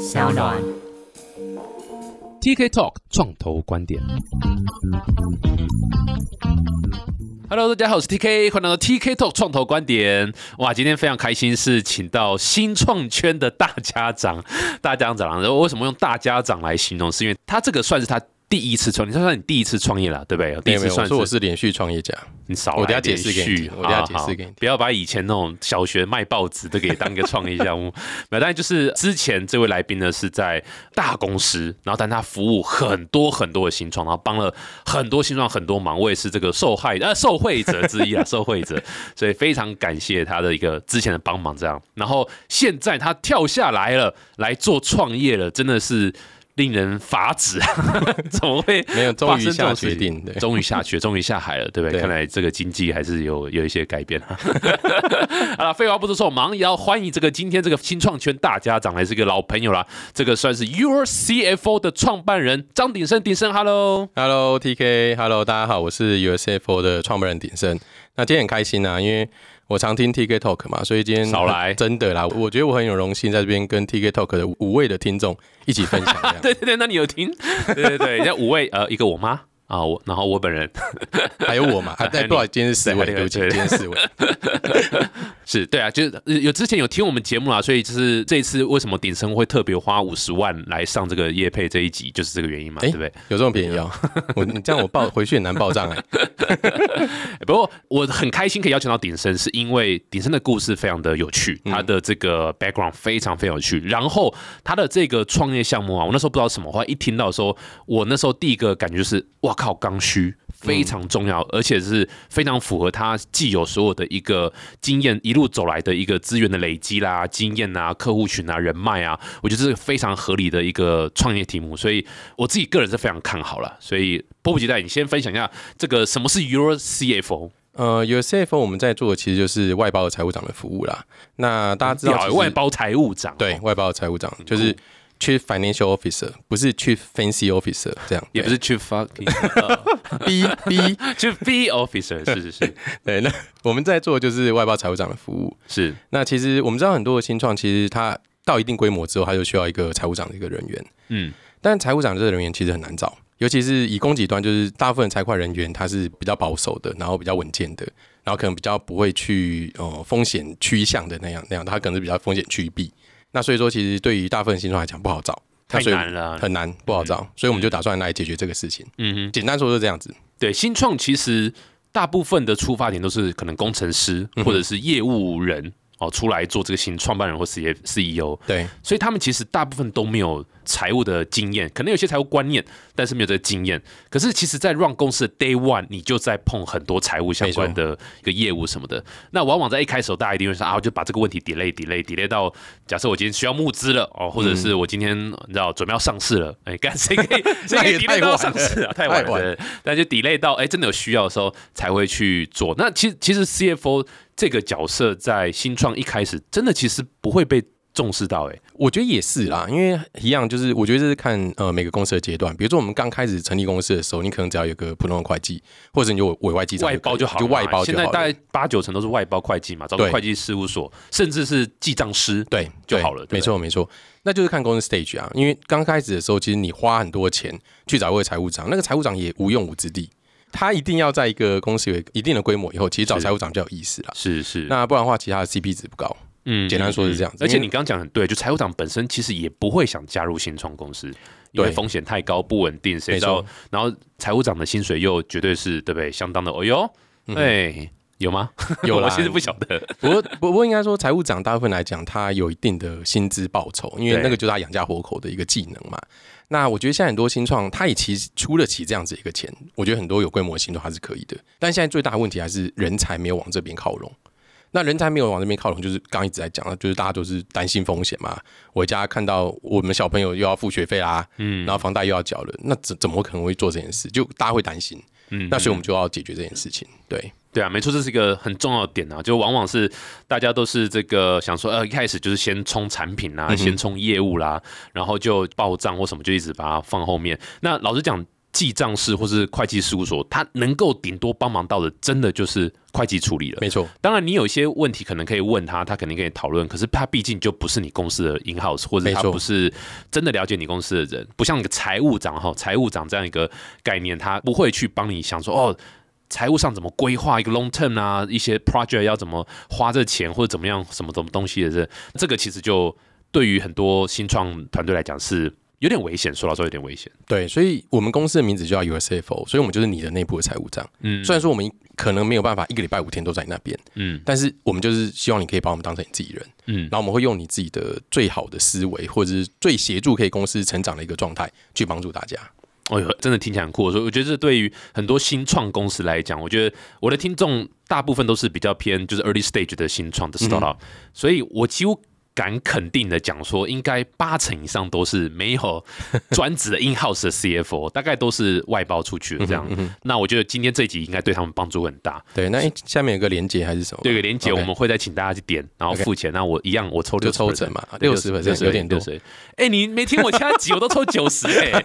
小暖。TK Talk 创投观点。Hello，大家好，我是 TK，欢迎来到 TK Talk 创投观点。哇，今天非常开心，是请到新创圈的大家长，大家长。然后为什么用大家长来形容？是因为他这个算是他第一次创，你算算你第一次创业了，对不对？第一次算说我是连续创业家，你少我等下解释我等下解释给你听不要把以前那种小学卖报纸都给当一个创业项目。那 当然就是之前这位来宾呢是在大公司，然后但他服务很多很多的新创，然后帮了很多新创很多忙，我也是这个受害呃受惠者之一啊，受惠者，所以非常感谢他的一个之前的帮忙这样。然后现在他跳下来了，来做创业了，真的是。令人发指，怎么会没有终于下决定，对，终于下雪，终于下海了，对不对？对看来这个经济还是有有一些改变。好了，废话不多说，我马上也要欢迎这个今天这个新创圈大家长，还是一个老朋友啦。这个算是 Your CFO 的创办人张鼎生，鼎盛，Hello。Hello TK，Hello，大家好，我是 urcfo 的创办人鼎盛。那今天很开心啊，因为我常听 TK Talk 嘛，所以今天少来真的啦，我觉得我很有荣幸在这边跟 TK Talk 的五位的听众一起分享这样。对对对，那你有听？对对对，那五位呃，一个我妈啊，我然后我本人 还有我嘛，还还有你不好意思，今天是四位，对对不起，对今天四位。是对啊，就是呃有之前有听我们节目啦，所以就是这一次为什么鼎生会特别花五十万来上这个叶配这一集，就是这个原因嘛，哎对不对？有这么便宜哦？我你这样我报回去也难报账哎。不过我很开心可以邀请到鼎生，是因为鼎生的故事非常的有趣，他的这个 background 非常非常有趣。然后他的这个创业项目啊，我那时候不知道什么，后来一听到的时候，我那时候第一个感觉就是，哇靠，刚需。非常重要，而且是非常符合他既有所有的一个经验一路走来的一个资源的累积啦、经验啊、客户群啊、人脉啊，我觉得这是非常合理的一个创业题目，所以我自己个人是非常看好了。所以迫不及待，你先分享一下这个什么是 Your CFO？呃，USFO 我们在做的其实就是外包的财务长的服务啦。那大家知道外包财务长，对，外包的财务长就是 Chief Financial Officer，不是 Chief Fancy Officer 这样，也不是 chief fucking 呃 B B。chief B officer，是是是 对，那我们在做的就是外包财务长的服务。是，那其实我们知道很多的新创，其实它到一定规模之后，它就需要一个财务长的一个人员。嗯，但财务长这个人员其实很难找，尤其是以供给端，就是大部分财会人员他是比较保守的，然后比较稳健的，然后可能比较不会去呃风险趋向的那样那样，他可能是比较风险趋避。那所以说，其实对于大部分新创来讲不好找，太难了，很难不好找，所以我们就打算来解决这个事情。嗯哼，简单说就是这样子。对，新创其实大部分的出发点都是可能工程师嗯或者是业务人哦出来做这个新创办人或 C CEO，对，所以他们其实大部分都没有财务的经验，可能有些财务观念，但是没有这个经验。可是其实，在 run 公司的 day one，你就在碰很多财务相关的一个业务什么的。那往往在一开始，大家一定会说啊，我就把这个问题 delay delay delay 到，假设我今天需要募资了哦，或者是我今天你知道准备要上市了，哎，干谁可以谁可以 delay 上市啊？太晚太晚了，对但就 delay 到哎真的有需要的时候才会去做。那其实其实 CFO 这个角色在新创一开始真的其实不会被重视到，哎，我觉得也是啦，因为一样就是，我觉得这是看呃每个公司的阶段。比如说我们刚开始成立公司的时候，你可能只要有个普通的会计，或者你有委外记账外包就好了就，外包就好。现在大概八九成都是外包会计嘛，找会计事务所，甚至是记账师，对对就好了没错没错。那就是看公司 stage 啊，因为刚开始的时候，其实你花很多钱去找一位财务长，那个财务长也无用武之地，他一定要在一个公司有一定的规模以后，其实找财务长比较有意思啦。是是，那不然的话，其他的 CP 值不高。嗯简单说是这样子而且你刚刚讲得很对，就财务长本身其实也不会想加入新创公司，因为风险太高，不稳定，谁没知道？然后财务长的薪水又绝对是对不对？相当的，哦哟，哎。有吗？嗯 有啦 我其实不晓得。不过，不过应该说，财务长大部分来讲，他有一定的薪资报酬，因为那个就是他养家活口的一个技能嘛。那我觉得现在很多新创，他也其实出得起这样子一个钱，我觉得很多有规模的新创还是可以的。但现在最大的问题还是人才没有往这边靠拢。那人才没有往这边靠拢，就是刚刚一直在讲的，就是大家都是担心风险嘛。我家看到我们小朋友又要付学费啦，嗯，然后房贷又要缴了，那怎怎么可能会做这件事？就大家会担心，嗯那所以我们就要解决这件事情。对，对啊，没错，这是一个很重要的点啊，就往往是大家都是这个想说，呃，一开始就是先冲产品啦，先冲业务啦，然后就报账或什么，就一直把它放后面。那老实讲，记账室或是会计事务所，它能够顶多帮忙到的，真的就是会计处理了。没错，当然，你有一些问题可能可以问他，他肯定可以讨论。可是他毕竟就不是你公司的 in house，或者他不是真的了解你公司的人，不像一个财务长哈，财务长这样一个概念，他不会去帮你想说哦，财务上怎么规划一个 long term 啊，一些 project 要怎么花这钱或者怎么样什么什么东西的这这个其实就对于很多新创团队来讲是有点危险，说老实话有点危险。对，所以我们公司的名字就叫 USFO，所以我们就是你的内部的财务账。嗯虽然说我们可能没有办法一个礼拜五天都在你那边，嗯但是我们就是希望你可以把我们当成你自己人，嗯然后我们会用你自己的最好的思维，或者是最协助可以公司成长的一个状态去帮助大家。哎呦，真的听起来很酷。所以我觉得这对于很多新创公司来讲，我觉得我的听众大部分都是比较偏就是 early stage 的新创的 startup，、所以我几乎。敢肯定的讲说，应该八成以上都是没有专职的 in house 的 CFO，大概都是外包出去的这样。那我觉得今天这一集应该对他们帮助很大。对，那下面有个连接还是什么？对，有个连接我们会再请大家去点，然后付钱。那我一样，我抽就六抽成嘛60%有点多60%哎，你没听我其他集，我都抽九十哎。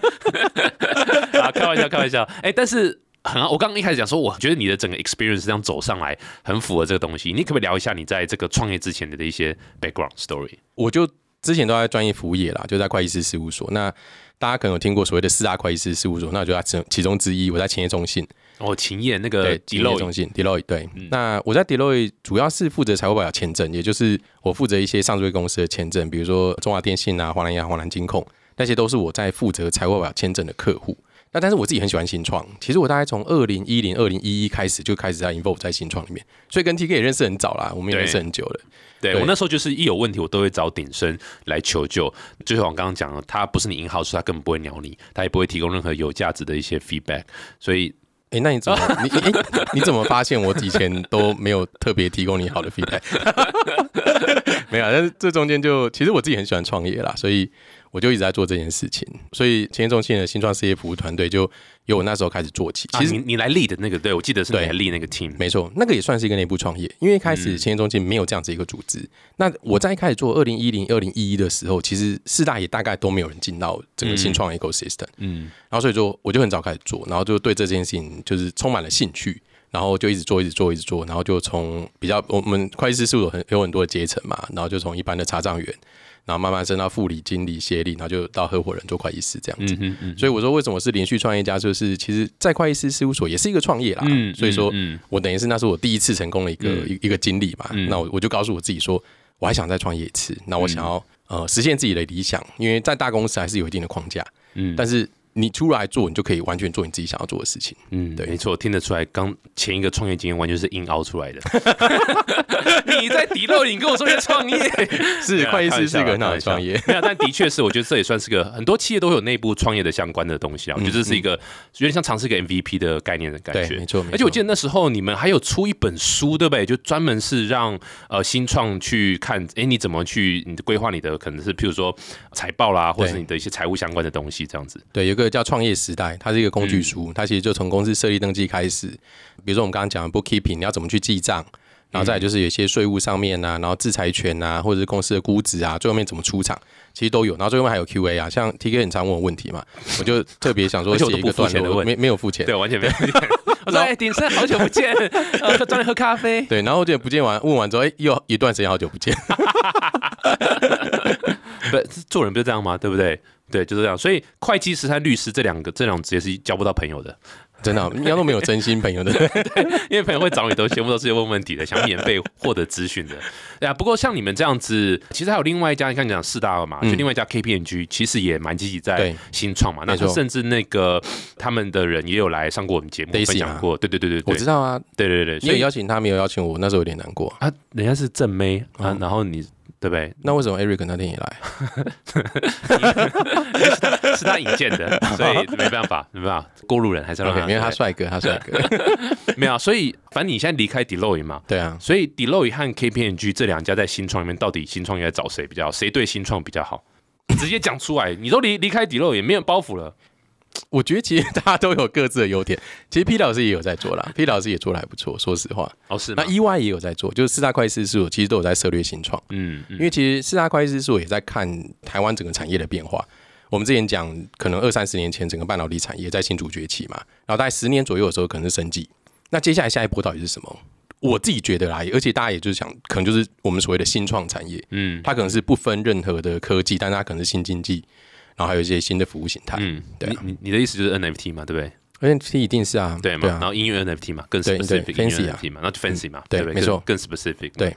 啊，开玩笑，开玩笑。哎，但是很好，我刚刚一开始讲说，我觉得你的整个 experience 这样走上来，很符合这个东西。你可不可以聊一下你在这个创业之前的一些 background story？我就之前都在专业服务业啦，就在会计师事务所。那大家可能有听过所谓的四大会计师事务所，那我就在其其中之一。我在勤业中心，哦，勤业那个对，勤业 Deloitte 中心 Deloitte 对。那我在 Deloitte 主要是负责财务报表签证，也就是我负责一些上市公司的签证，比如说中华电信啊、华南银行、华南金控，那些都是我在负责财务报表签证的客户。那但是我自己很喜欢新创，其实我大概从二零一零、二零一一开始就开始在 involve 在新创里面，所以跟 TK 也认识很早啦，我们也对认识很久了。对对我那时候就是一有问题，我都会找鼎生来求救。就像我刚刚讲的，他不是你银行，所以他根本不会鸟你，他也不会提供任何有价值的一些 feedback。所以哎、那你怎么你你、诶你怎么发现我以前都没有特别提供你好的 feedback？没有啊，但是这中间就其实我自己很喜欢创业啦，所以我就一直在做这件事情。所以前业中心的新创事业服务团队就由我那时候开始做起。其实、你你来 lead 那个，对我记得是你对来 lead 那个 team。没错，那个也算是一个内部创业，因为一开始前业中心没有这样子一个组织。那我在一开始做二零一零、二零一一的时候，其实四大也大概都没有人进到整个新创 ecosystem。嗯，然后所以说我就很早开始做，然后就对这件事情就是充满了兴趣，然后就一直做，一直做，一直做，然后就从比较我们会计师事务所很有很多的阶层嘛，然后就从一般的查账员，然后慢慢升到副理、经理、协理，然后就到合伙人做会计师这样子。嗯嗯嗯所以我说为什么是连续创业家，就是其实，在会计师事务所也是一个创业啦。嗯所以说嗯。嗯我等于是那是我第一次成功的一个、一一个经历嘛。那我我就告诉我自己说，我还想再创业一次，那我想要、呃实现自己的理想，因为在大公司还是有一定的框架，嗯。但是你出来做，你就可以完全做你自己想要做的事情。嗯，对没错，听得出来，刚前一个创业经验完全是硬凹出来的。你在底漏，你跟我说要创业，是会计师是一个很好的创业。没有，但的确是，我觉得这也算是个很多企业都会有内部创业的相关的东西啊。我觉得这是一个有点像尝试一个 MVP 的概念的感觉，没错没错而且我记得那时候你们还有出一本书，对不对？就专门是让呃新创去看，哎，你怎么去你的规划你的可能是譬如说财报啦，或者是你的一些财务相关的东西这样子。对，有个叫创业时代，它是一个工具书，它其实就从公司设立登记开始，比如说我们刚刚讲的 bookkeeping，你要怎么去记账，然后再来就是有些税务上面啊，然后制裁权啊，或者是公司的估值啊，最后面怎么出场，其实都有。然后最后面还有 Q&A 啊，像 TK 很常问我问题嘛，我就特别想说 写一个段落，付钱的问没没有付钱对，。完全没有。我说：“哎，鼎生，好久不见，呃，找你喝咖啡。对，然后我就不见完，问完之后，哎，又一段时间好久不见。不，做人不是这样吗？对不对？对，就是这样。所以，会计师和律师这两个这两种职业是交不到朋友的，真的，你要都没有真心朋友的。因为朋友会找你都全部都是问问题的，想免费获得咨询的。对啊，不过像你们这样子，其实还有另外一家，你看你讲四大二嘛，就另外一家 KPMG，其实也蛮积极在新创嘛。那没错甚至那个他们的人也有来上过我们节目分享过。对对对我知道啊，对对对所以邀请他，没有邀请我，那时候有点难过。啊，人家是正妹啊，嗯然后你对不对？那为什么 Eric 那天也来？是他引荐的，所以没办法，没办法，过路人还是要让 OK，他因为他对帅哥，他帅哥。没有啊，所以反正你现在离开 Deloitte 嘛，对啊，所以 Deloitte 和 KPMG 这两家在新创里面，到底新创应该找谁比较好？谁对新创比较好？直接讲出来，你都离离开 Deloitte 也没有包袱了。我觉得其实大家都有各自的优点。其实 P 老师也有在做啦，P 老师也做的还不错，说实话。哦，是那？EY 也有在做，就是四大会计师事务其实都有在涉略新创，嗯嗯因为其实四大会计师事务也在看台湾整个产业的变化。我们之前讲，可能二三十年前整个半导体产业在新竹崛起嘛，然后大概十年左右的时候可能是生技。那接下来下一波到底是什么？我自己觉得啦，而且大家也就是想，可能就是我们所谓的新创产业，嗯它可能是不分任何的科技，但是它可能是新经济，然后还有一些新的服务形态。嗯，对啊你你你的意思就是 NFT 嘛，对不对？？NFT 一定是啊，对嘛，然啊，后音乐 NFT 嘛，更 specific 音乐 fancy 嘛，那就 fancy 嘛，不对？没错更更 specific，对，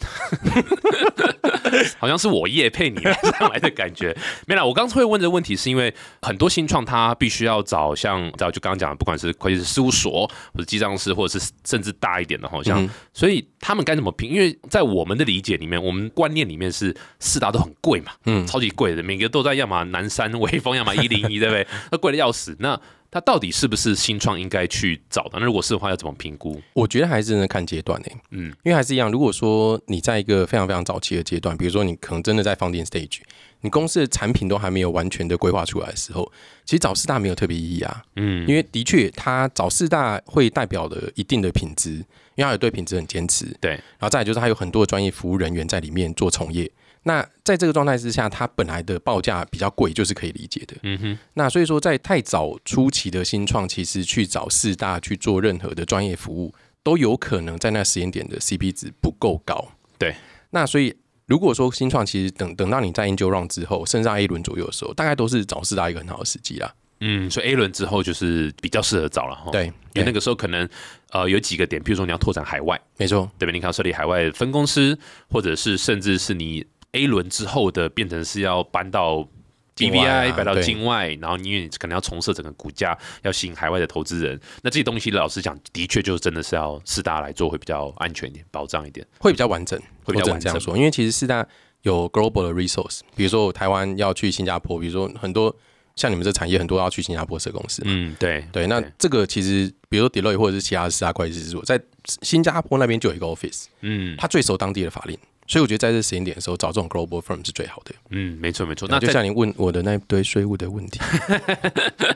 好像是我叶配你上来的感觉。没啦，我刚才会问这个问题，是因为很多新创它必须要找像，知道就刚刚讲的，不管是会计师事务所或者记账师，或者是甚至大一点的，好像，嗯所以他们该怎么评？因为在我们的理解里面，我们观念里面是四大都很贵嘛，嗯超级贵的，每个都在要么南山威风，要么一零一，对不对？那贵的要死。那它到底是不是新创应该去找的？那如果是的话，要怎么评估？我觉得还是真的看阶段诶、嗯因为还是一样，如果说你在一个非常非常早期的阶段，比如说你可能真的在 founding stage，你公司的产品都还没有完全的规划出来的时候，其实找四大没有特别意义啊。嗯因为的确，它找四大会代表了一定的品质，因为它有对品质很坚持。对，然后再来就是它有很多的专业服务人员在里面做从业。那在这个状态之下，它本来的报价比较贵，就是可以理解的。嗯哼，那所以说，在太早初期的新创，其实去找四大去做任何的专业服务，都有可能在那时间点的 CP 值不够高。对，那所以如果说新创其实等等到你在 Angel Round 之后，甚至到 A 轮左右的时候，大概都是找四大一个很好的时机啦。嗯，所以 A 轮之后就是比较适合找了哈。对，因为那个时候可能呃有几个点，譬如说你要拓展海外，没错，对吧？你可能要设立海外分公司，或者是甚至是你 A 轮之后的变成是要搬到境外啊 BVI 搬到境外，然后因为你可能要重设整个股价，要吸引海外的投资人，那这些东西老实讲，的确就真的是要四大来做会比较安全一点，保障一点。会比较完整，会比较完整。这样说，因为其实四大有 global 的 resource，比如说我台湾要去新加坡，比如说很多像你们这产业很多要去新加坡设公司。嗯，对对，那这个其实，比如说 Deloitte 或者是其他四大会计师事务所，在新加坡那边就有一个 office，嗯。他最熟当地的法令，所以我觉得在这时间点的时候找这种 global firm 是最好的。嗯，没错没错。那那就像你问我的那一堆税务的问题，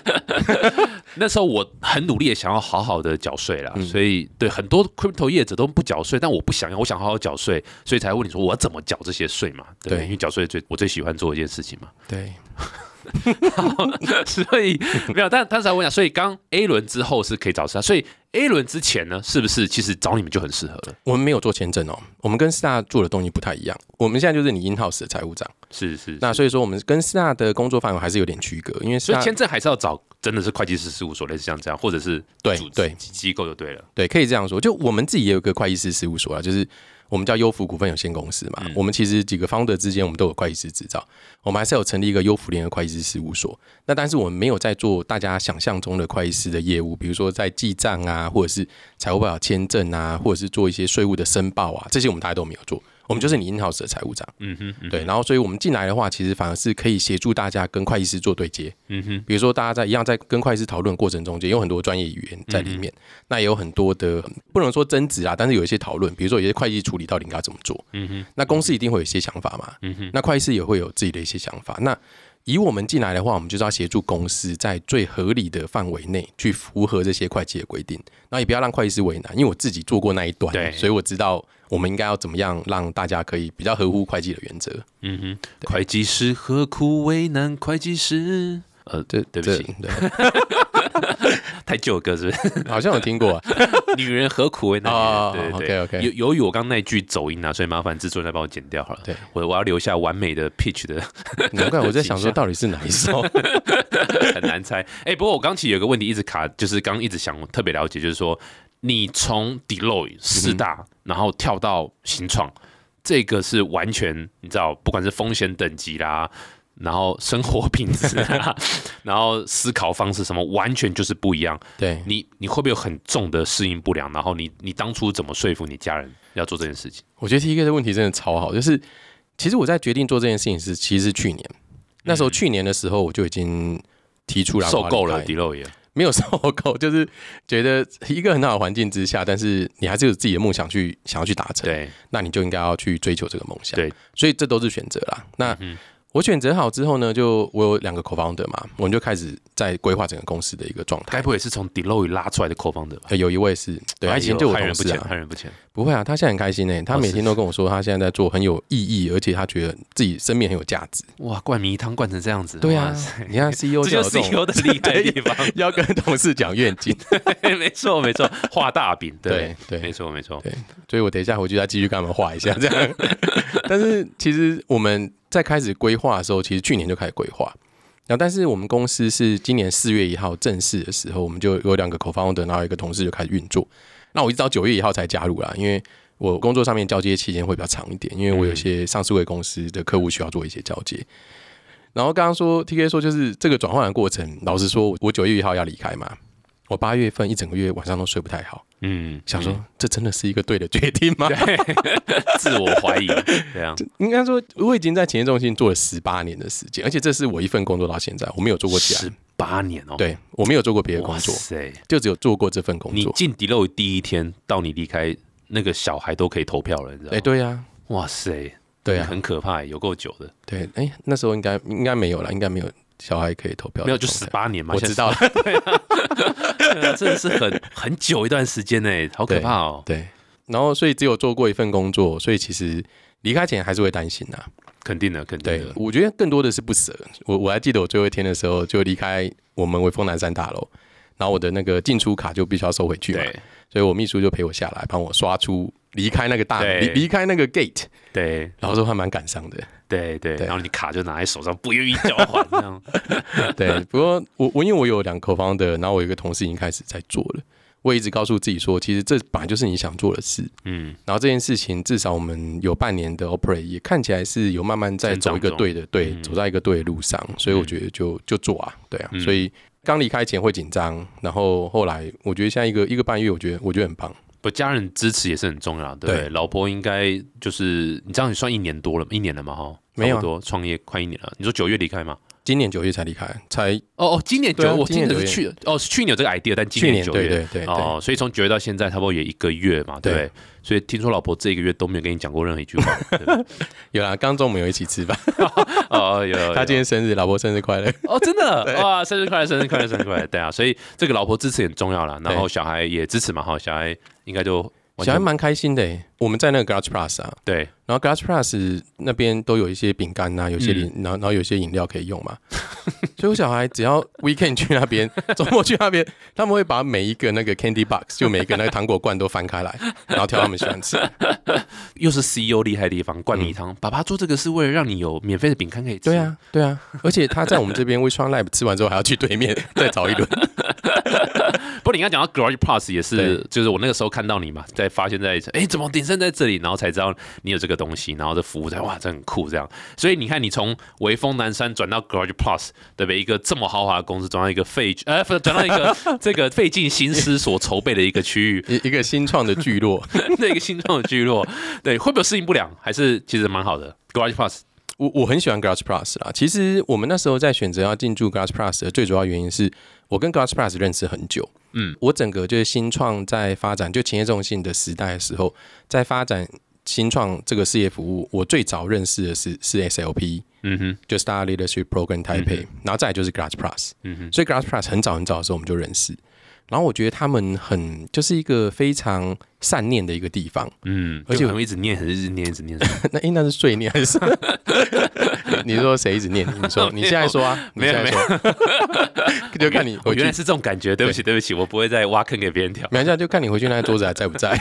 那时候我很努力的想要好好的缴税啦，嗯所以对很多 crypto 业者都不缴税，但我不想要，我想好好缴税，所以才问你说我怎么缴这些税嘛？对因为缴税最我最喜欢做一件事情嘛。对，所以没有，但但是我问一下，所以刚 A 轮之后是可以找他，所以 A 轮之前呢，是不是其实找你们就很适合了？我们没有做签证哦，我们跟四大做的东西不太一样。我们现在就是你 in house 的财务长，是是，那所以说我们跟四大的工作范围还是有点区隔，因为所以签证还是要找真的是会计师事务所，类似像这样，或者是对对机构就对了。对，可以这样说。就我们自己也有个会计师事务所啊，就是我们叫优福股份有限公司嘛。我们其实几个 founder 之间，我们都有会计师执照。我们还是有成立一个优福联合会计师事务所。那但是我们没有在做大家想象中的会计师的业务，比如说在记账啊，或者是财务报表签证啊，或者是做一些税务的申报啊，这些我们大家都没有做。我们就是你 in house 的财务长。嗯哼，嗯对，然后所以我们进来的话，其实反而是可以协助大家跟会计师做对接。嗯哼，比如说大家在一样在跟会计师讨论过程中间，有很多专业语言在里面，那也有很多的不能说争执啊，但是有一些讨论，比如说有些会计处理到底应该怎么做，嗯哼，那公司一定会有一些想法嘛，嗯哼，那会计师也会有自己的一些想法，那。以我们进来的话，我们就是要协助公司在最合理的范围内去符合这些会计的规定，然后也不要让会计师为难，因为我自己做过那一段，所以我知道我们应该要怎么样让大家可以比较合乎会计的原则。嗯哼，会计师何苦为难会计师？呃，对对不起，对，太旧的歌是不是？好像有听过啊。女人何苦为难哦女人？对对对 OK，OK 由由于我刚那句走音啊，所以麻烦制作人再帮我剪掉好了。对，我我要留下完美的 pitch 的，难怪我在想说，到底是哪一首？很难猜。哎、不过我刚其实有个问题一直卡，就是刚一直想特别了解，就是说你从 Deloitte 四大，然后跳到新创，这个是完全你知道，不管是风险等级啦。然后生活品质啊，然后思考方式什么，完全就是不一样。对，你你会不会有很重的适应不良？然后你你当初怎么说服你家人要做这件事情？我觉得 T K 的问题真的超好，就是其实我在决定做这件事情是，其实是去年，那时候去年的时候我就已经提出来受够了没有受够，就是觉得一个很好的环境之下，但是你还是有自己的梦想去想要去达成，对那你就应该要去追求这个梦想。对，所以这都是选择啦。那嗯我选择好之后呢，就我有两个 co-founder 嘛，我们就开始在规划整个公司的一个状态。该不会是从 Deloitte 拉出来的 co-founder 吧？呃有一位是对，他以前就有害人不浅，同事啊，害人不浅。不会啊，他现在很开心呢、他每天都跟我说，他现在在做很有意义，而且他觉得自己生命很有价值。哇，灌迷汤灌成这样子，对啊，你看 CEO 这就是 CEO 的厉害的地方。要跟同事讲愿景，没错，没错，画大饼，对对对没错，没错。对，所以我等一下回去再继续跟他们画一下这样。但是其实我们在开始规划的时候，其实去年就开始规划。然后，但是我们公司是今年四月一号正式的时候，我们就有两个 co-founder，然后一个同事就开始运作。那我一直到九月一号才加入啦，因为我工作上面交接期间会比较长一点，因为我有些上市会公司的客户需要做一些交接。然后刚刚说 T K 说就是这个转换的过程，老实说，我九月一号要离开嘛，我八月份一整个月晚上都睡不太好，嗯，想说这真的是一个对的决定吗？自我怀疑，对啊，应该说，我已经在企业中心做了十八年的时间，而且这是我一份工作到现在，我没有做过其他。十，八年哦，，对我没有做过别的工作，塞，就只有做过这份工作。你进 Deloitte 第一天到你离开，那个小孩都可以投票了，你知道哎、吗？对呀、哇塞，对啊。很可怕，有够久的，对，哎、那时候应该应该没有了，应该没有小孩可以投票没有就十八年嘛，我知道了，对啊，真的是很很久一段时间呢，好可怕哦，对。然后，所以只有做过一份工作，所以其实离开前还是会担心呐、肯定的，肯定的，，我觉得更多的是不舍。我我还记得我最后一天的时候，就离开我们威风南山大楼，然后我的那个进出卡就必须要收回去嘛，对。所以我秘书就陪我下来，帮我刷出离开那个大对。离离开那个 gate，对。然后说还蛮感伤的。对对，对。然后你卡就拿在手上，不愿意交还，这样，对，不过我我因为我有两口方的，然后我有一个同事已经开始在做了，我也一直告诉自己说，其实这本来就是你想做的事。嗯，然后这件事情至少我们有半年的 operate，也看起来是有慢慢在走一个对的对，嗯。走在一个对的路上，所以我觉得就就做啊，对啊，嗯。所以刚离开前会紧张，然后后来我觉得现在一个一个半月，我觉得我觉得很棒。不，家人支持也是很重要，对不对？老婆应该就是你这样你算一年多了，一年了嘛，哈，没有多创业快一年了。你说九月离开吗？今年九月才离开，才哦哦，今年九啊月，我今年是去哦，是去年有这个 idea，但今去年年九月对对对对哦，所以从九月到现在差不多也一个月嘛，对对？所以听说老婆这个月都没有跟你讲过任何一句话，有啦，刚中午有一起吃饭，哦，有有他今天生日，老婆生日快乐。哦，真的？哇，生日快乐，生日快乐，生日快乐，对啊，所以这个老婆支持很重要啦，然后小孩也支持嘛，哈，小孩应该就小孩蛮开心的耶，我们在那个 Garage Plus 啊，对，然后 Garage Plus 那边都有一些饼干呐，有些嗯。饮，然后然后有些饮料可以用嘛。所以我小孩只要 weekend 去那边，周末去那边，他们会把每一个那个 candy box，就每一个那个糖果罐都翻开来，然后挑他们喜欢吃。又是 CEO 厉害的地方，灌米汤，爸爸做这个是为了让你有免费的饼干可以吃，对啊，对啊，而且他在我们这边 w i s h o n Lab 吃完之后，还要去对面再找一轮。不过你刚刚讲到 Garage Plus 也是，就是我那个时候看到你嘛，在发现在哎怎么鼎盛在这里，然后才知道你有这个东西，然后这服务在哇，这很酷这样。所以你看，你从微风南山转到 Garage Plus，对不对？一个这么豪华的公司，转到一个费 呃，不转到一个 这个费尽心思所筹备的一个区域，一一个新创的聚落，那一个新创的聚落，对，会不会适应不良？还是其实蛮好的 Garage Plus？我我很喜欢 Garage Plus 啦。其实我们那时候在选择要进驻 Garage Plus 的最主要原因是我跟 Garage Plus 认识很久。嗯，我整个就是新创在发展就企业中心的时代的时候，在发展新创这个事业服务，我最早认识的是是 SLP，嗯哼，就 Star Leadership Program Taipei，、然后再来就是 Grass Plus，。嗯哼，所以 Grass Plus 很早很早的时候我们就认识。然后我觉得他们很就是一个非常善念的一个地方，嗯，而且而且可能一直念，一直念，一直念。那应那是碎念还是？你说谁一直念？你说你现在说啊？你没有现在说，就看你我原来，是这种感觉，对不起，对不起，我不会再挖坑给别人跳。没事，就看你回去那个桌子还在不在。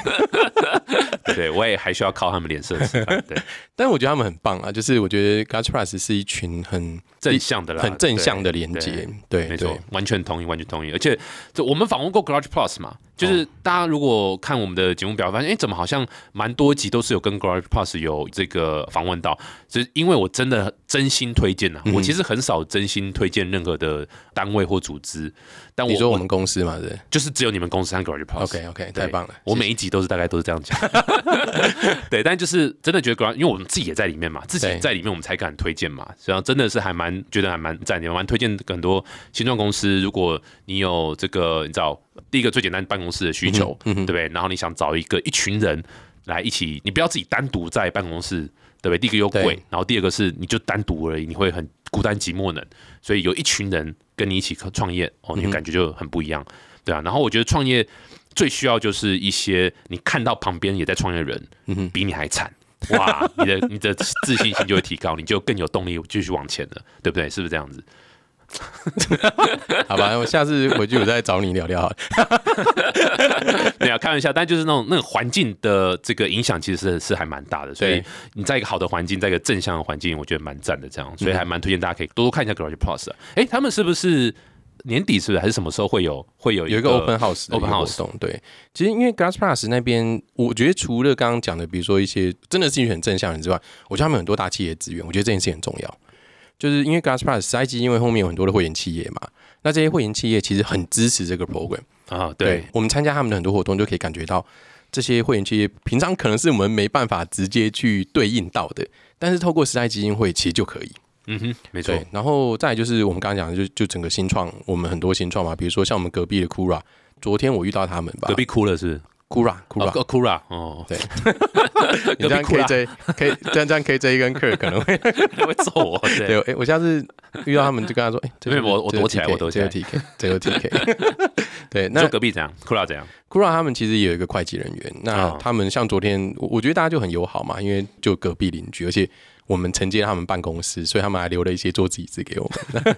对，我也还需要靠他们脸色吃饭。对，但我觉得他们很棒啊，就是我觉得 Garage Plus 是一群很正向的啦，很正向的连接对，没错，，完全同意，完全同意。而且，就我们访问过 Garage Plus 嘛，就是大家如果看我们的节目表，发现哎，怎么好像蛮多集都是有跟 Garage Plus 有这个访问到，就是因为我真的真心推荐呐、嗯。我其实很少真心推荐任何的单位或组织，但我你说我们公司嘛，对就是只有你们公司和 Garage Plus。？OK OK，对太棒了。我每一集都是大概都是这样讲，对，但就是真的觉得 Garage，因为我们自己也在里面嘛，自己在里面我们才敢推荐嘛，实际上真的是还蛮觉得还蛮赞的，蛮推荐很多新创公司，如果你有这个你知道第一个最简单办公室的需求，对不对？然后你想找一个一群人来一起，你不要自己单独在办公室。对不对？第一个又贵，然后第二个是你就单独而已，你会很孤单寂寞冷，所以有一群人跟你一起创业，哦，你感觉就很不一样，对啊。然后我觉得创业最需要就是一些你看到旁边也在创业的人，嗯哼，比你还惨，哇，你的你的自信心就会提高，你就更有动力继续往前了，对不对？是不是这样子？好吧，我下次回去我再找你聊聊好了。没有开玩笑，但就是那种那个环境的这个影响，其实是是还蛮大的。所以你在一个好的环境，在一个正向的环境，我觉得蛮赞的。这样，所以还蛮推荐大家可以多多看一下 Garage Plus 的。哎，他们是不是年底是不是还是什么时候会有会有有一个 open house 的 open house 动，对，其实因为 Glass Plus 那边，我觉得除了刚刚讲的，比如说一些真的是很正向的人之外，我觉得他们很多大企业资源，我觉得这件事情很重要。就是因为 Glass Plus 实在基金因为后面有很多的会员企业嘛，那这些会员企业其实很支持这个 program。啊？对，我们参加他们的很多活动，就可以感觉到这些会员企业平常可能是我们没办法直接去对应到的，但是透过时代基金会其实就可以。嗯哼，没错，，然后再来就是我们刚刚讲的，就就整个新创，我们很多新创嘛，比如说像我们隔壁的 Kura，昨天我遇到他们吧，隔壁哭了是不是 Kura 哦 Kura，、哦哭了哦，对，你这样 KJ 可以这样这样 KJ 跟 Kurt 可能会 会揍我。对 对，哎、我下次遇到他们就跟他说，哎、这边我我躲起来我躲起来这个 TK，这个 TK，对，那说隔壁怎样？哭了怎样？Kura 他们其实也有一个会计人员，那啊他们像昨天，我我觉得大家就很友好嘛，因为就隔壁邻居，而且我们承接他们办公室，所以他们还留了一些桌子椅子给我们，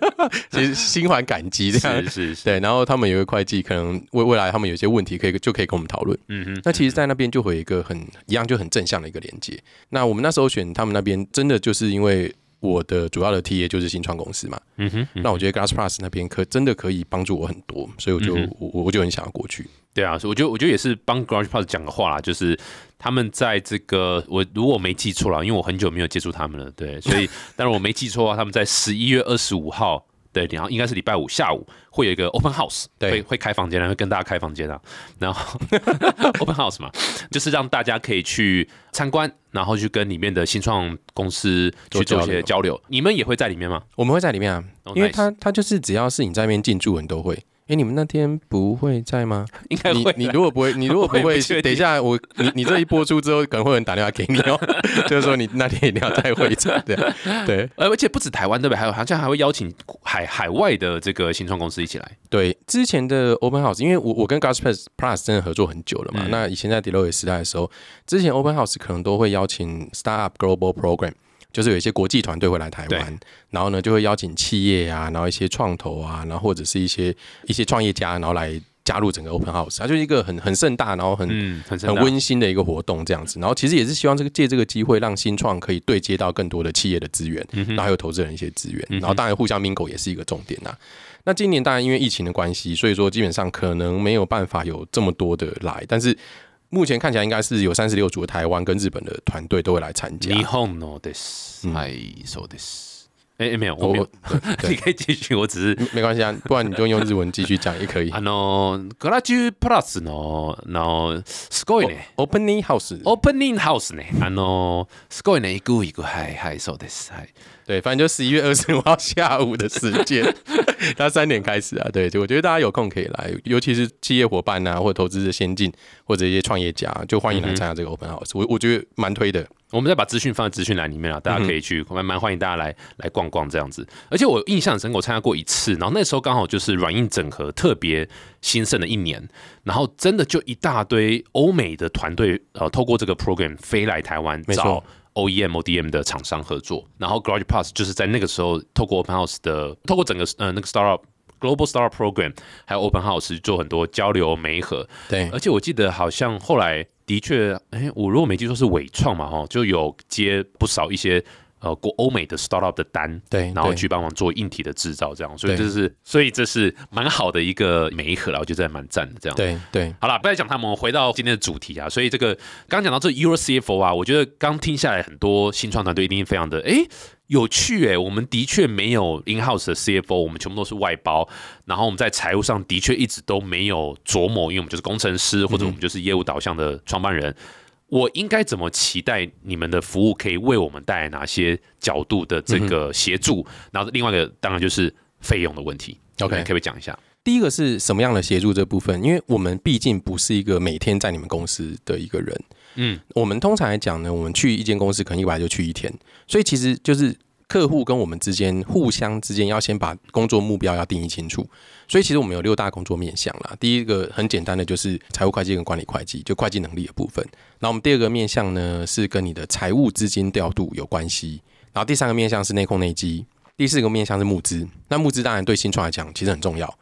其 实心怀感激这样是。是是，对，然后他们有一个会计，可能未未来他们有些问题，可以就可以跟我们讨论。嗯哼，那其实，在那边就会有一个很一样就很正向的一个连接。那我们那时候选他们那边，真的就是因为我的主要的 TA 就是新创公司嘛。嗯哼，嗯那我觉得 Glass Plus 那边可真的可以帮助我很多，所以我就、嗯我我就很想要过去。对啊，所以我觉得我觉得也是帮 Garage Plus 讲个话啦，就是他们在这个我如果没记错了，因为我很久没有接触他们了，对，所以 但是我没记错啊，他们在十一月二十五号。对，然后应该是礼拜五下午会有一个 open house，对会会开房间，然后跟大家开房间啊。然后 open house 嘛，就是让大家可以去参观，然后去跟里面的新创公司去做一些交流。你们也会在里面吗？我们会在里面啊，哦因为他他就是只要是你在那边进驻，你都会。哎，你们那天不会在吗？应该会。你 你如果不会，你如果不会不，等一下我你你这一播出之后，可能会有人打电话给你哦，就是说你那天一定要在会场，对对呃而且不止台湾对不对？还有好像还会邀请海海外的这个新创公司一起来。对。之前的 Open House，因为我我跟 Gas Plus Plus 真的合作很久了嘛，嗯那以前在 Deloitte 时代的时候，之前 Open House 可能都会邀请 Startup Global Program。就是有一些国际团队会来台湾，然后呢就会邀请企业啊，然后一些创投啊，然后或者是一些一些创业家，然后来加入整个 Open House，它就是一个很很盛大，然后很嗯，很很温馨的一个活动这样子。然后其实也是希望这个借这个机会，让新创可以对接到更多的企业的资源，嗯然后还有投资人一些资源。嗯然后当然互相 mingle 也是一个重点呐。那今年当然因为疫情的关系，所以说基本上可能没有办法有这么多的来，但是目前看起来应该是有三十六组的台湾跟日本的团队都会来参加。日本のです。嗯はい、そうです。哎、哎没有，我我没有。对你可以继续，我只是。没关系啊，不然你就用日文继续讲也可以。あのグラジュプラスののすごいね。 Opening House，オープニングハウスね。あのすごいね。行く行くはいはいそうです。はい。 对，反正就十一月二十五号下午的时间，它三点开始啊。对，就我觉得大家有空可以来，尤其是企业伙伴啊，或者投资的先进，或者一些创业家，就欢迎来参加这个 Open House。我我觉得蛮推的。我们再把资讯放在资讯栏里面啊，大家可以去，蛮蛮欢迎大家来来逛逛这样子。而且我印象深刻，我参加过一次，然后那时候刚好就是软硬整合特别兴盛的一年，然后真的就一大堆欧美的团队，呃，透过这个 program 飞来台湾找 OEM、ODM 的厂商合作，然后 Garage Plus 就是在那个时候透过 Open House 的，透过整个呃那个 Startup。Global Startup Program 还有 Open House 做很多交流媒合，对而且我记得好像后来的确，哎，我如果没记错是伟创嘛，哈，就有接不少一些呃国欧美的 startup 的单，对，然后去帮忙做硬体的制造，这样，所以对这是，所以这是蛮好的一个媒合啦，我觉得蛮赞的，这样。对对好了，不要讲他们，我们回到今天的主题啊。所以这个刚讲到这 Euro CFO 啊，我觉得刚听下来，很多新创团队一定非常的哎有趣哎。我们的确没有 in house 的 CFO，我们全部都是外包。然后我们在财务上的确一直都没有琢磨，因为我们就是工程师，或者我们就是业务导向的创办人。我应该怎么期待你们的服务可以为我们带来哪些角度的这个协助？然后另外一个当然就是费用的问题。OK 可不可以讲一下？第一个是什么样的协助这部分？因为我们毕竟不是一个每天在你们公司的一个人，嗯，我们通常来讲呢，我们去一间公司可能一来就去一天，所以其实就是客户跟我们之间互相之间要先把工作目标要定义清楚。所以其实我们有六大工作面向啦。第一个很简单的就是财务会计跟管理会计，就会计能力的部分。那我们第二个面向呢是跟你的财务资金调度有关系。然后第三个面向是内控内基，第四个面向是募资。那募资当然对新创来讲其实很重要。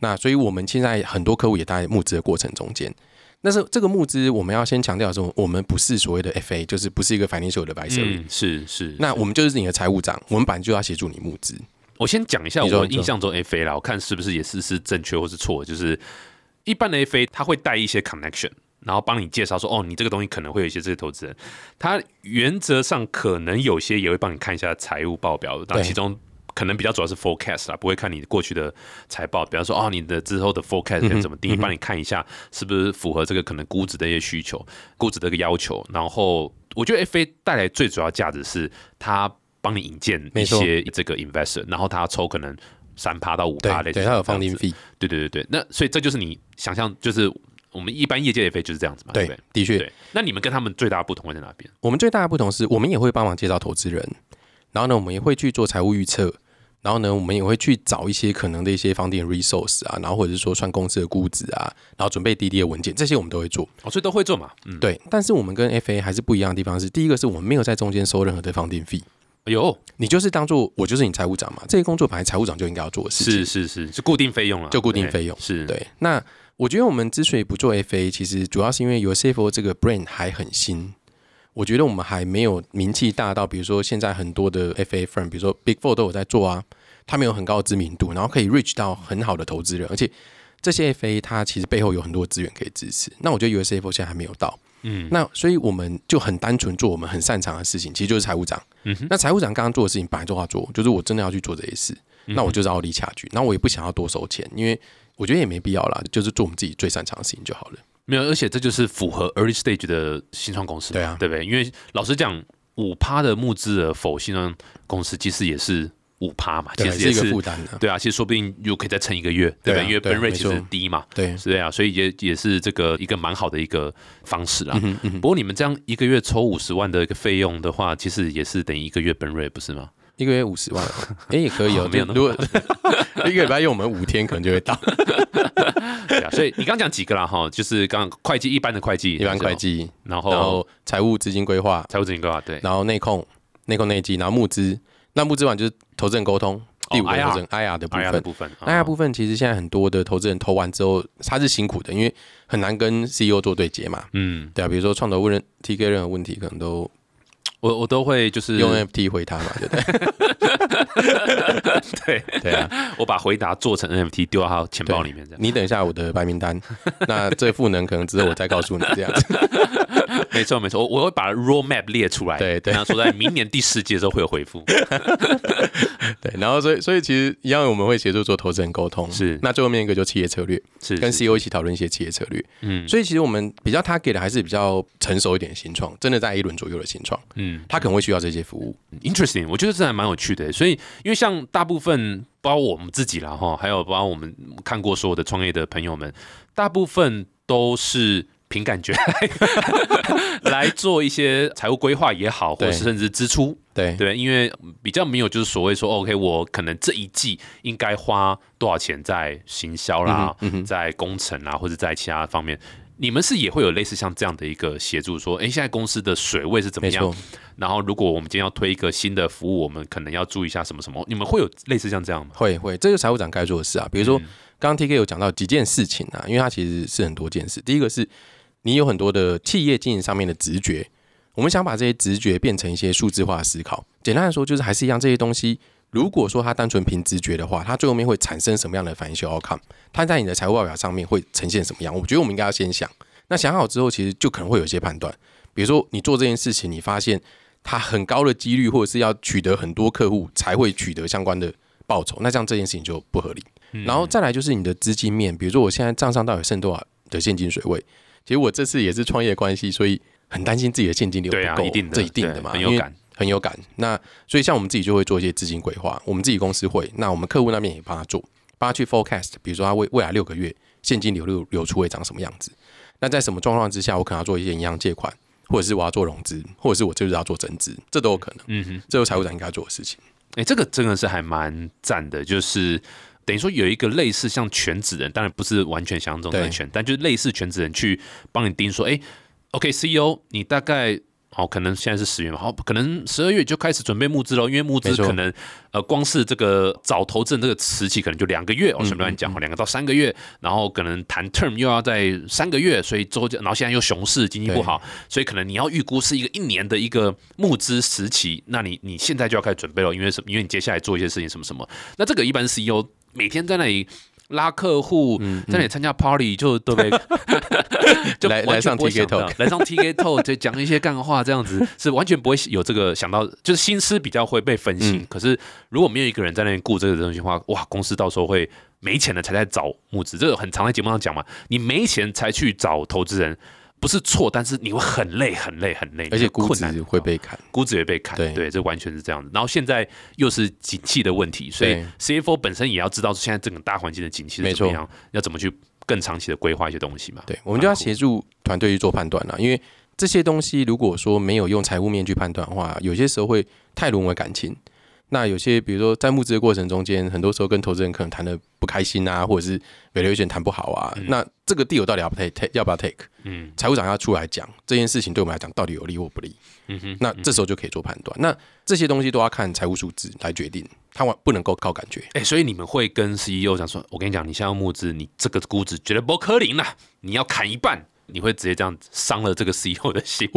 那所以我们现在很多客户也在募资的过程中间。但是这个募资我们要先强调的是，我们不是所谓的 FA，就是不是一个 financial 的 advisor。嗯，是是。那我们就是你的财务长，我们本来就要协助你募资。我先讲一下我印象中 FA 啦，我看是不是也是是正确或是错。就是一般的 FA 他会带一些 connection，然后帮你介绍说，哦，你这个东西可能会有一些这些投资人。他原则上可能有些也会帮你看一下财务报表，那其中可能比较主要是 forecast 啦，不会看你过去的财报。比方说，哦，你的之后的 forecast 怎么定，帮你看一下是不是符合这个可能估值的一些需求、估值的一个要求。然后我觉得 FA 带来最主要价值是它。帮你引荐一些这个 investor，然后他抽可能三趴到五趴的，对，他有放定费，对对对对。那所以这就是你想象，就是我们一般业界的费就是这样子嘛，对？的确。那你们跟他们最大的不同会在哪边？我们最大的不同是我们也会帮忙介绍投资人，然后呢，我们也会去做财务预测，然后呢，我们也会去找一些可能的一些房地产 resource 啊，然后或者是说算公司的估值啊，然后准备滴滴的文件，这些我们都会做。哦，所以都会做嘛？嗯，对。但是我们跟 FA 还是不一样的地方是，第一个是我们没有在中间收任何的方定费。有，你就是当做我就是你财务长嘛，这些工作本来财务长就应该要做的事情，是是是，是固定费用了，就固定费用，是对。那我觉得我们之所以不做 FA，其实主要是因为有 CFO 这个 brand 还很新，我觉得我们还没有名气大到，比如说现在很多的 FA firm，比如说 Big Four 都有在做啊，他们有很高的知名度，然后可以 reach 到很好的投资人，而且这些 FA 它其实背后有很多资源可以支持。那我觉得 USFO 现在还没有到。嗯，那所以我们就很单纯做我们很擅长的事情，其实就是财务长。嗯哼，那财务长刚刚做的事情本来就要做，就是我真的要去做这些事，那我就是奥利卡局，那我也不想要多收钱，因为我觉得也没必要啦，就是做我们自己最擅长的事情就好了。没有，而且这就是符合 early stage 的新创公司，对啊，对不对？因为老实讲，五趴的募资额否新创公司其实也是。五趴嘛，其实也是负担的，对啊，其实说不定又可以再撑一个月，对不对？因为本瑞其实低嘛，对，是这样，所以也也是这个一个蛮好的一个方式啦。不过你们这样一个月抽五十万的一个费用的话，其实也是等于一个月 burn rate，不是吗？一个月五十万，哎，也可以哦，没有那么，一个礼拜用我们五天可能就会到。对啊，所以你刚讲几个啦哈，就是刚会计一般的会计，一般会计，然后财务资金规划，财务资金规划对，然后内控内控内计，然后募资。那募资完就是投资人沟通，第五个投资人 IR 的部分。部分，IR 部分其实现在很多的投资人投完之后，他是辛苦的，因为很难跟 CEO 做对接嘛。嗯，对啊，比如说创投问人 TK 任何问题，可能都我我都会就是用 NFT 回他嘛，对不对？对对啊，我把回答做成 NFT 丢到他钱包里面。这样，你等一下我的白名单，那这赋能可能只有我再告诉你这样子。没错没错，我我会把 road map 列出来，对对，然后说在明年第四季的时候会有回复。对，然后所以所以其实一样，我们会协助做投资人沟通，是那最后面一个就企业策略，是跟 CEO 一起讨论一些企业策略。嗯，所以其实我们比较他给的还是比较成熟一点的新创，真的在一轮左右的新创，嗯，他可能会需要这些服务。Interesting，我觉得这还蛮有趣的。所以因为像大部分包括我们自己啦哈，还有包括我们看过所有的创业的朋友们，大部分都是。凭感觉 来做一些财务规划也好，或者甚至支出，对对，因为比较没有就是所谓说，OK，我可能这一季应该花多少钱在行销啦，在工程啊，或者在其他方面，你们是也会有类似像这样的一个协助，说，哎，现在公司的水位是怎么样？然后如果我们今天要推一个新的服务，我们可能要注意一下什么什么？你们会有类似像这样吗？会会，这是财务长该做的事啊。比如说，刚刚 T K 有讲到几件事情啊，因为它其实是很多件事。第一个是。你有很多的企业经营上面的直觉，我们想把这些直觉变成一些数字化思考。简单来说，就是还是一样，这些东西，如果说它单纯凭直觉的话，它最后面会产生什么样的反应效 outcome？它在你的财务报表上面会呈现什么样？我觉得我们应该要先想。那想好之后，其实就可能会有一些判断。比如说，你做这件事情，你发现它很高的几率，或者是要取得很多客户才会取得相关的报酬，那这样这件事情就不合理。然后再来就是你的资金面，比如说我现在账上到底剩多少的现金水位？其实我这次也是创业关系，所以很担心自己的现金流不够，这一定的嘛，很有感，很有感。那所以像我们自己就会做一些资金规划，我们自己公司会，那我们客户那边也帮他做，帮他去 forecast，比如说他未未来六个月现金流流流出会长什么样子。那在什么状况之下，我可能要做一些银行借款，或者是我要做融资，或者是我就是要做增资，这都有可能。嗯哼，这是财务长应该做的事情。哎、这个真的是还蛮赞的，就是等于说有一个类似像全职人，当然不是完全像这种的全，但就是类似全职人去帮你盯说，哎、o k c e o 你大概。好，可能现在是十月嘛，好，可能十二月就开始准备募资喽，因为募资可能呃，光是这个找投资人这个时期可能就两个月，我随便乱讲，两个到三个月，然后可能谈 term 又要在三个月，所以之后就然后现在又熊市，经济不好，所以可能你要预估是一个一年的一个募资时期，那你你现在就要开始准备了，因为什么？因为你接下来做一些事情什么什么，那这个一般 CEO 每天在那里。拉客户，嗯在那里参加 party 就都被 就来上 TK 想到 Talk 来上 TK Talk 就讲一些干话，这样子是完全不会有这个想到，就是心思比较会被分心。嗯可是如果没有一个人在那边顾这个东西的话，哇，公司到时候会没钱了才在找募资，这个很常在节目上讲嘛。你没钱才去找投资人，不是错，但是你会很累、很累、很累，而且估值会被砍。估值也被砍，对这完全是这样子。然后现在又是景气的问题，所以 CFO 本身也要知道现在整个大环境的景气是怎么样，要怎么去更长期的规划一些东西嘛。对，我们就要协助团队去做判断了，因为这些东西如果说没有用财务面去判断的话，有些时候会太沦为感情。那有些比如说在募资的过程中间，很多时候跟投资人可能谈的不开心啊，或者是 valuation 谈不好啊，那这个 deal 到底要不 take 要不要 take？嗯财务长要出来讲这件事情对我们来讲到底有利或不利。嗯哼，那这时候就可以做判断。那这些东西都要看财务数字来决定，他完不能够靠感觉。哎、所以你们会跟 CEO 讲说，我跟你讲，你现在要募资，你这个估值绝对不可能啦，你要砍一半，你会直接这样伤了这个 CEO 的心。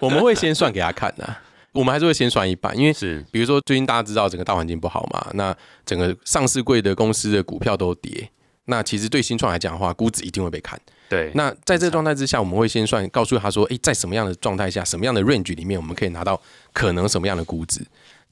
我们会先算给他看的、我们还是会先算一半，因为是，比如说最近大家知道整个大环境不好嘛，那整个上市柜的公司的股票都跌，那其实对新创来讲的话，估值一定会被砍。对，那在这个状态之下，我们会先算，告诉他说，诶，在什么样的状态下，什么样的 range 里面，我们可以拿到可能什么样的估值，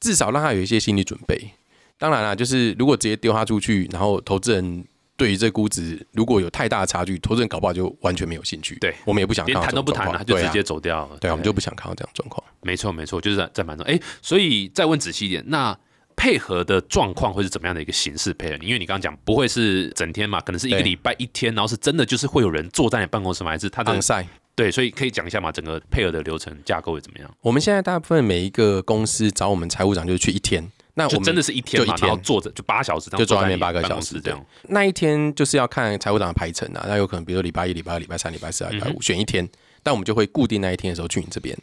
至少让他有一些心理准备。当然啦，就是如果直接丢他出去，然后投资人对于这估值如果有太大的差距，投资人搞不好就完全没有兴趣。对我们也不想谈都不谈了，他就直接走掉了。对啊，对啊，我们就不想看到这样的状况。没错，没错，就是在在蛮中。哎，所以再问仔细一点，那配合的状况会是怎么样的一个形式配合你？因为你刚刚讲不会是整天嘛，可能是一个对礼拜一天，然后是真的就是会有人坐在你办公室吗？还是他的对？所以可以讲一下嘛，整个配合的流程架构会怎么样？我们现在大部分每一个公司找我们财务长就是去一天，那我们就真的是一天嘛，就一天然后坐着就八小时，就坐外面八个小时这样。那一天就是要看财务长的排程啊，那有可能比如说礼拜一、礼拜二、礼拜三、礼拜四、礼拜五、选一天，但我们就会固定那一天的时候去你这边。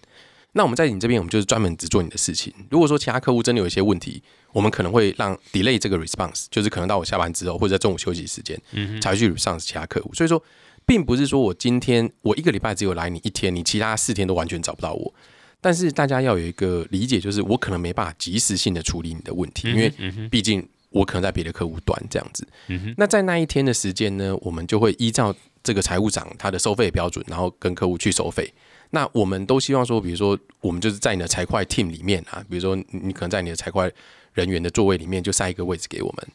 那我们在你这边，我们就是专门只做你的事情。如果说其他客户真的有一些问题，我们可能会让 delay 这个 response，就是可能到我下班之后或者在中午休息时间，才去 response 其他客户。所以说，并不是说我今天我一个礼拜只有来你一天，你其他四天都完全找不到我。但是大家要有一个理解，就是我可能没办法及时性的处理你的问题，因为毕竟我可能在别的客户端这样子。那在那一天的时间呢，我们就会依照这个财务长他的收费标准，然后跟客户去收费。那我们都希望说，比如说我们就是在你的财会 team 里面啊，比如说你你可能在你的财会人员的座位里面就塞一个位置给我们，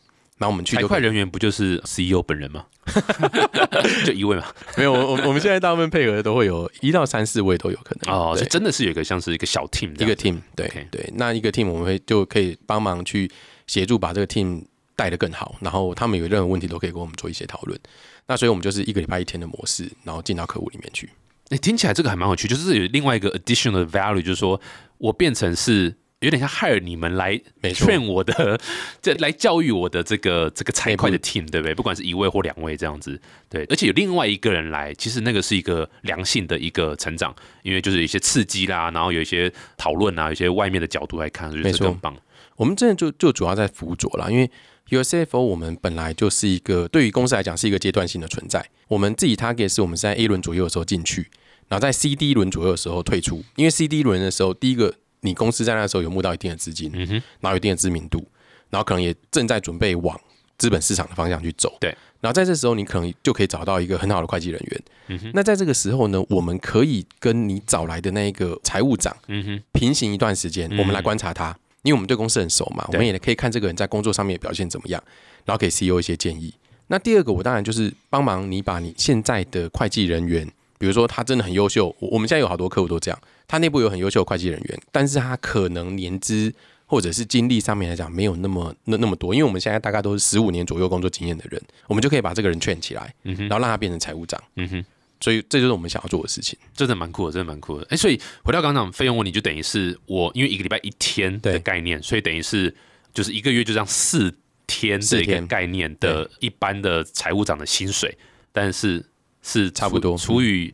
然后我们去财就可以会人员不就是 CEO 本人吗？就一位嘛。没有，我我们现在大部分配合的都会有一到三四位都有可能哦，对所以真的是有一个像是一个小 team 一个 team，对对，那一个 team 我们会就可以帮忙去协助把这个 team 带得更好，然后他们有任何问题都可以跟我们做一些讨论。那所以我们就是一个礼拜一天的模式，然后进到客户里面去。哎、听起来这个还蛮有趣，就是有另外一个 additional value，就是说我变成是有点像 hire 你们来没错 train 我的，这来教育我的这个这个财会的 team，对不对？不管是一位或两位这样子，对，而且有另外一个人来，其实那个是一个良性的一个成长，因为就是有一些刺激啦，然后有一些讨论啊，有一些外面的角度来看，我觉得没错这个很棒。我们真的就就主要在辅佐啦，因为 USFO 我们本来就是一个对于公司来讲是一个阶段性的存在。我们自己 target 是我们是在 A 轮左右的时候进去，然后在 CD 轮左右的时候退出。因为 CD 轮的时候，第一个你公司在那时候有募到一定的资金，嗯哼，然后有一定的知名度，然后可能也正在准备往资本市场的方向去走。对，然后在这时候你可能就可以找到一个很好的会计人员。嗯哼，那在这个时候呢，我们可以跟你找来的那一个财务长嗯哼，平行一段时间，嗯我们来观察他，因为我们对公司很熟嘛，我们也可以看这个人在工作上面的表现怎么样，然后给 CEO 一些建议。那第二个，我当然就是帮忙你把你现在的会计人员，比如说他真的很优秀，我我们现在有好多客户都这样，他内部有很优秀的会计人员，但是他可能年资或者是经历上面来讲没有那么那那么多，因为我们现在大概都是十五年左右工作经验的人，我们就可以把这个人劝起来，嗯哼然后让他变成财务长。嗯哼，所以这就是我们想要做的事情。真的蛮酷的，真的蛮酷的。哎，所以回到刚刚讲费用问题，就等于是我因为一个礼拜一天的概念，所以等于是就是一个月就这样四天的一个概念的一般的财务长的薪水，但是是差不多除以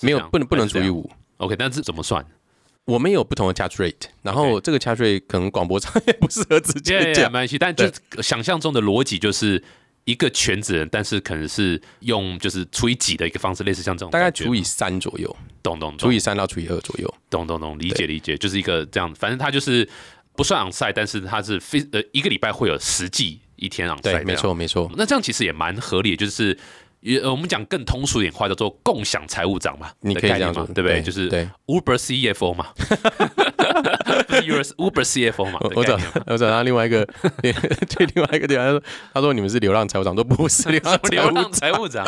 没有不能不能除以五。OK，但是怎么算？我们有不同的 charge rate，然后这个 charge rate 可能广播上也不适合直接没讲。关系，但就想象中的逻辑就是一个全职人，但是可能是用就是除以几的一个方式，类似像这种大概除以三左右，懂懂懂除以三到除以二左右。懂懂懂，理解理解，就是一个这样，反正他就是不算 on site，但是他是非呃一个礼拜会有实际一天 on site，对，没。错没错。那这样其实也蛮合理的，就是也呃我们讲更通俗一点话，叫做共享财务长嘛，你可以这样说，对不对？就是对 Uber CFO 嘛，Uber CFO 嘛，我我找我找到另外一个对 另外一个地方，他说他说你们是流浪财务长，都不是流浪流浪财务长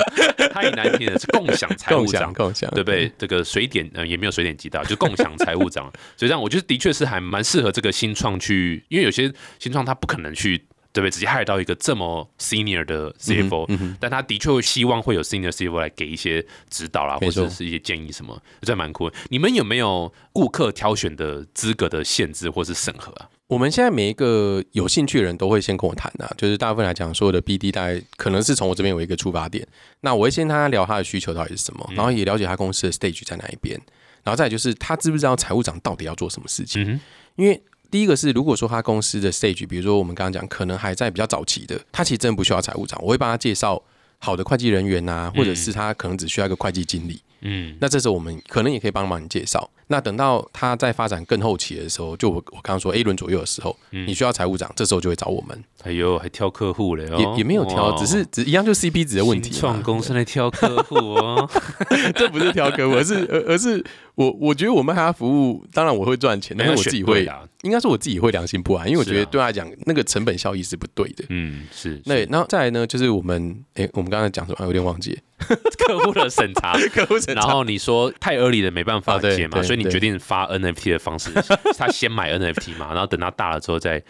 太难听了，是共享财务共长享。共享，对不对？这个水点呃也没有水点极大，就共享财务长，所以这样我觉得的确是还蛮适合这个新创去，因为有些新创他不可能去，对不对？直接 hire 到一个这么 senior 的 CFO，、嗯但他的确会希望会有 senior CFO 来给一些指导啦，或者是一些建议什么，这蛮酷的。你们有没有顾客挑选的资格的限制或是审核啊？我们现在每一个有兴趣的人都会先跟我谈啊，就是大部分来讲，所有的 BD 大概可能是从我这边有一个出发点，那我会先跟他聊他的需求到底是什么，然后也了解他公司的 stage 在哪一边，然后再就是他知不知道财务长到底要做什么事情，嗯，因为。第一个是，如果说他公司的 stage，比如说我们刚刚讲，可能还在比较早期的，他其实真的不需要财务长，我会帮他介绍好的会计人员呐、或者是他可能只需要一个会计经理。嗯，那这时候我们可能也可以帮忙你介绍。那等到他在发展更后期的时候，就我我刚刚说 A 轮左右的时候，你需要财务长，这时候就会找我们，哎呦，还挑客户嘞、哦，也也没有挑，只是只一样就 CP 值的问题创嘛。公司来挑客户哦。这不是挑客户，而是而而是我我觉得我们还要服务，当然我会赚钱，但是我自己会，啊，应该是我自己会良心不安，因为我觉得对他来讲那个成本效益是不对的。嗯，是那然后再来呢，就是我们诶，我们刚才讲什么？有点忘记。客户的审查。客户审查然后你说太 early 的没办法对对所以你决定发 NFT 的方式，他先买 NFT 嘛，然后等他大了之后再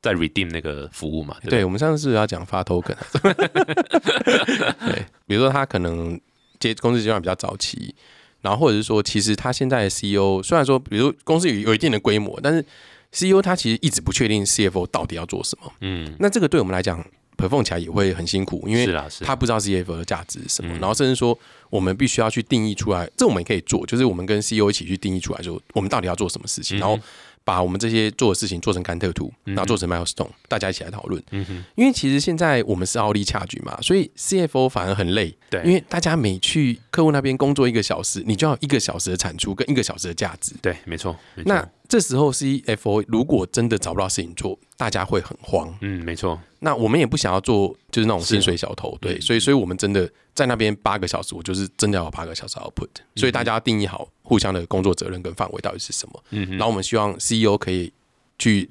再 redeem 那个服务嘛，对我们上次是要讲发 token，对，比如说他可能接公司阶段比较早期，然后或者是说，其实他现在的 CEO 虽然说，比如公司有有一定的规模，但是 CEO 他其实一直不确定 CFO 到底要做什么。嗯，那这个对我们来讲，perform 起来也会很辛苦，因为他不知道 CFO 的价值是什么，嗯然后甚至说我们必须要去定义出来，这我们也可以做，就是我们跟 CEO 一起去定义出来，说我们到底要做什么事情，嗯然后把我们这些做的事情做成甘特图，然后做成 milestone，大家一起来讨论。嗯，因为其实现在我们是奥利恰局嘛，所以 CFO 反而很累。对因为大家每去客户那边工作一个小时，你就要一个小时的产出跟一个小时的价值。对，没错，没错那这时候 CFO 如果真的找不到事情做，大家会很慌。嗯，没错，那我们也不想要做就是那种薪水小偷，对，嗯所以所以我们真的在那边八个小时，我就是真的要有八个小时 output，所以大家要定义好互相的工作责任跟范围到底是什么。嗯哼。然后我们希望 CEO 可以去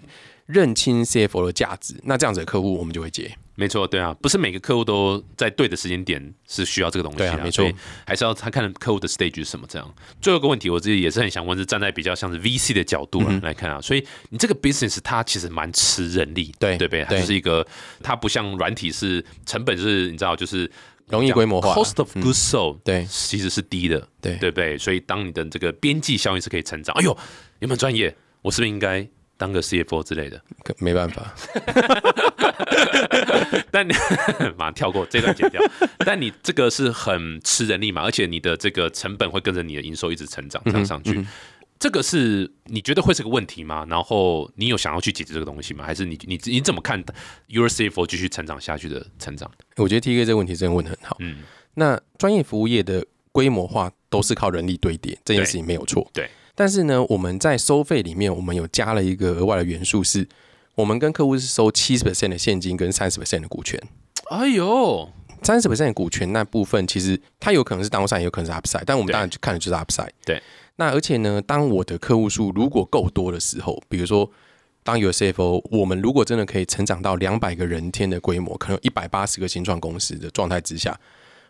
认清 CFO 的价值，那这样子的客户我们就会接。没错，对啊，不是每个客户都在对的时间点是需要这个东西没错还是要他看客户的 stage 是什么。这样，最后一个问题，我自己也是很想问，是站在比较像是 VC 的角度嗯来来看啊，所以你这个 business 它其实蛮吃人力，对对不对？它就是一个，它不像软体是成本是，你知道，就是容易规模化，cost of goods sold，、对其实是低的，对对不对？所以当你的这个边际效应是可以成长，哎呦，有没有专业？我是不是应该当个 CFO 之类的？可没办法，但你马上跳过这段剪掉。但你这个是很吃人力嘛，而且你的这个成本会跟着你的营收一直成长，这样上去。这个是你觉得会是个问题吗？然后你有想要去解决这个东西吗？还是你你你怎么看 Your CFO 继续成长下去的成长？我觉得 T K 这个问题真的问的很好。嗯，那专业服务业的规模化都是靠人力堆叠，这件事情没有错。对，但是呢，我们在收费里面，我们有加了一个额外的元素是，我们跟客户是收七十 percent 的现金跟三十 percent 的股权。哎呦，三十 percent 的股权那部分，其实它有可能是 downside，也有可能是 upside，但我们当然就看的就是 upside。对。那而且呢，当我的客户数如果够多的时候，比如说当有 CFO，我们如果真的可以成长到两百个人天的规模，可能一百八十个新创公司的状态之下，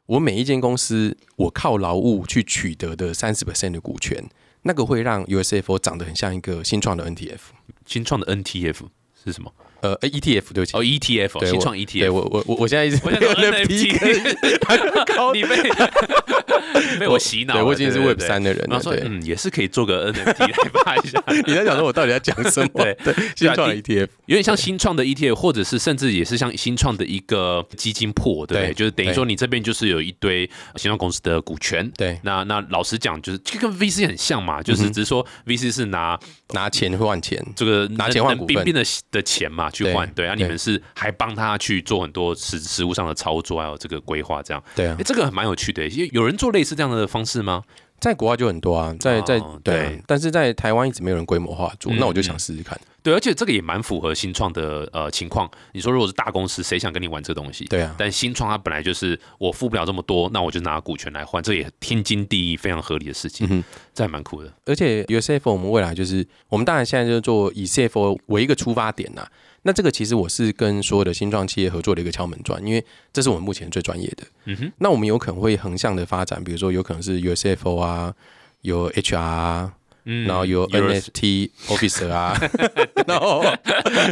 我每一间公司我靠劳务去取得的三十 percent 的股权，那个会让 USFO 长得很像一个新创的 NTF。新创的 NTF 是什么？呃诶 ETF 对不起。哦，ETF 新创 ETF，我我我我现在一直我想说 NFT 你被 被我洗脑，对我已经是 Web 三的人了，然后说对。嗯，也是可以做个 NFT 来发一下，你在讲说我到底在讲什么？对对，新创的 ETF，有点像新创的 ETF，或者是甚至也是像新创的一个基金破，对不对？就是等于说你这边就是有一堆新创公司的股权。对，那那老实讲，就是就跟 VC 很像嘛，嗯就是只是说 VC 是拿拿钱换钱，这个拿钱换股份的的钱嘛去换，对啊，你对们是还帮他去做很多实实物上的操作，还有这个规划，这样，对啊哎，，这个蛮有趣的。有有人做类似这样的方式吗？在国外就很多啊，在在哦对啊，但是在台湾一直没有人规模化做，嗯那我就想试试看。对，而且这个也蛮符合新创的呃情况。你说如果是大公司，谁想跟你玩这个东西？对啊，但新创它本来就是我付不了这么多，那我就拿股权来换，这也天经地义，非常合理的事情。这还蛮酷的。而且 USF 我们未来就是，我们当然现在就是做以 CFO 为一个出发点呐、那这个其实我是跟所有的新创企业合作的一个敲门砖，因为这是我们目前最专业的。嗯哼，那我们有可能会横向的发展，比如说有可能是 USFO 啊，有 HR 啊，嗯然后有 NFT Officer 啊，然后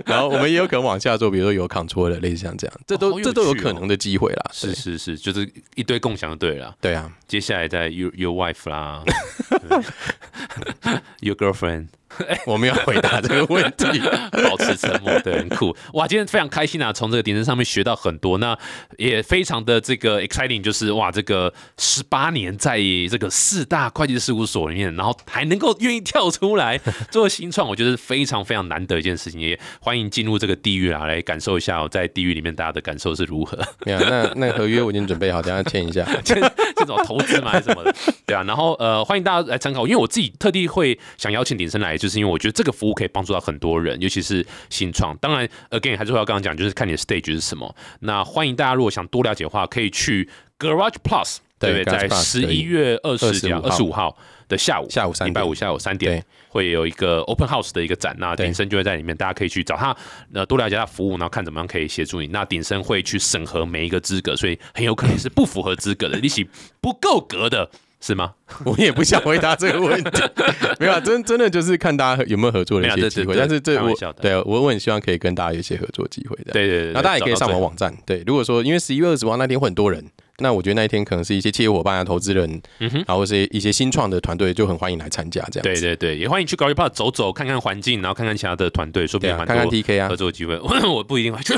然后我们也有可能往下做，比如说有 Control 的类似像这样，这都、这都有可能的机会啦。是是是，就是一堆共享的对了。对啊，接下来在 your your wife 啦 对，your girlfriend 我们要回答这个问题。保持沉默，对，很酷。哇，今天非常开心啊，从这个点声上面学到很多，那也非常的这个 exciting，就是哇，这个十八年在这个四大会计事务所里面，然后还能够愿意跳出来 做新创，我觉得是非常非常难得一件事情，也欢迎进入这个地狱啊，来感受一下、我、在地狱里面大家的感受是如何。没有，那那合约我已经准备好，等一下签一下。这这种投资嘛还是什么的，对啊。然后呃，欢迎大家来参考，因为我自己特地会想邀请鼎生来，就是因为我觉得这个服务可以帮助到很多人，尤其是新创。当然，again 还是会要刚刚讲，就是看你的 stage 是什么。那欢迎大家如果想多了解的话，可以去 Garage Plus，对不对？在十一月二十几号、二25十五号的下午，下午三点礼拜五下午三点。会有一个 open house 的一个展，那鼎生就会在里面，大家可以去找他，呃，多了解他服务，然后看怎么样可以协助你。那鼎生会去审核每一个资格，所以很有可能是不符合资格的，利息不够格的，是吗？我也不想回答这个问题，没有啊，真真的就是看大家有没有合作的一些机会。但是这我对我我很希望可以跟大家有一些合作机会的。对对对，那大家也可以上我们。网站。对，如果说因为十一月二十号那天会很多人，那我觉得那一天可能是一些企业伙伴啊、投资人，嗯哼然后是一些新创的团队就很欢迎来参加这样子。对对对，也欢迎去 g a r y Park 走走，看看环境，然后看看其他的团队，说不定蛮看看多 TK 啊合，作机会。我不一定会去。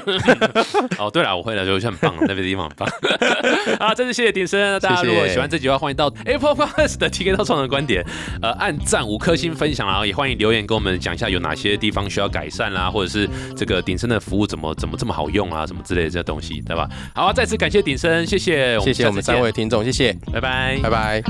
哦，对了，我会来，就很棒，那边地方很棒。啊，真是谢谢鼎生。那大家如果喜欢这集的话，欢迎到 Apple Podcast 的 TK 到创的观点，呃，按赞五颗星分享，然后也欢迎留言跟我们讲一下有哪些地方需要改善啦，或者是这个鼎生的服务怎么怎么这么好用啊，什么之类的这些东西，对吧？好、啊，再次感谢鼎生，谢谢，谢谢我们三位听众谢谢。拜拜。拜拜。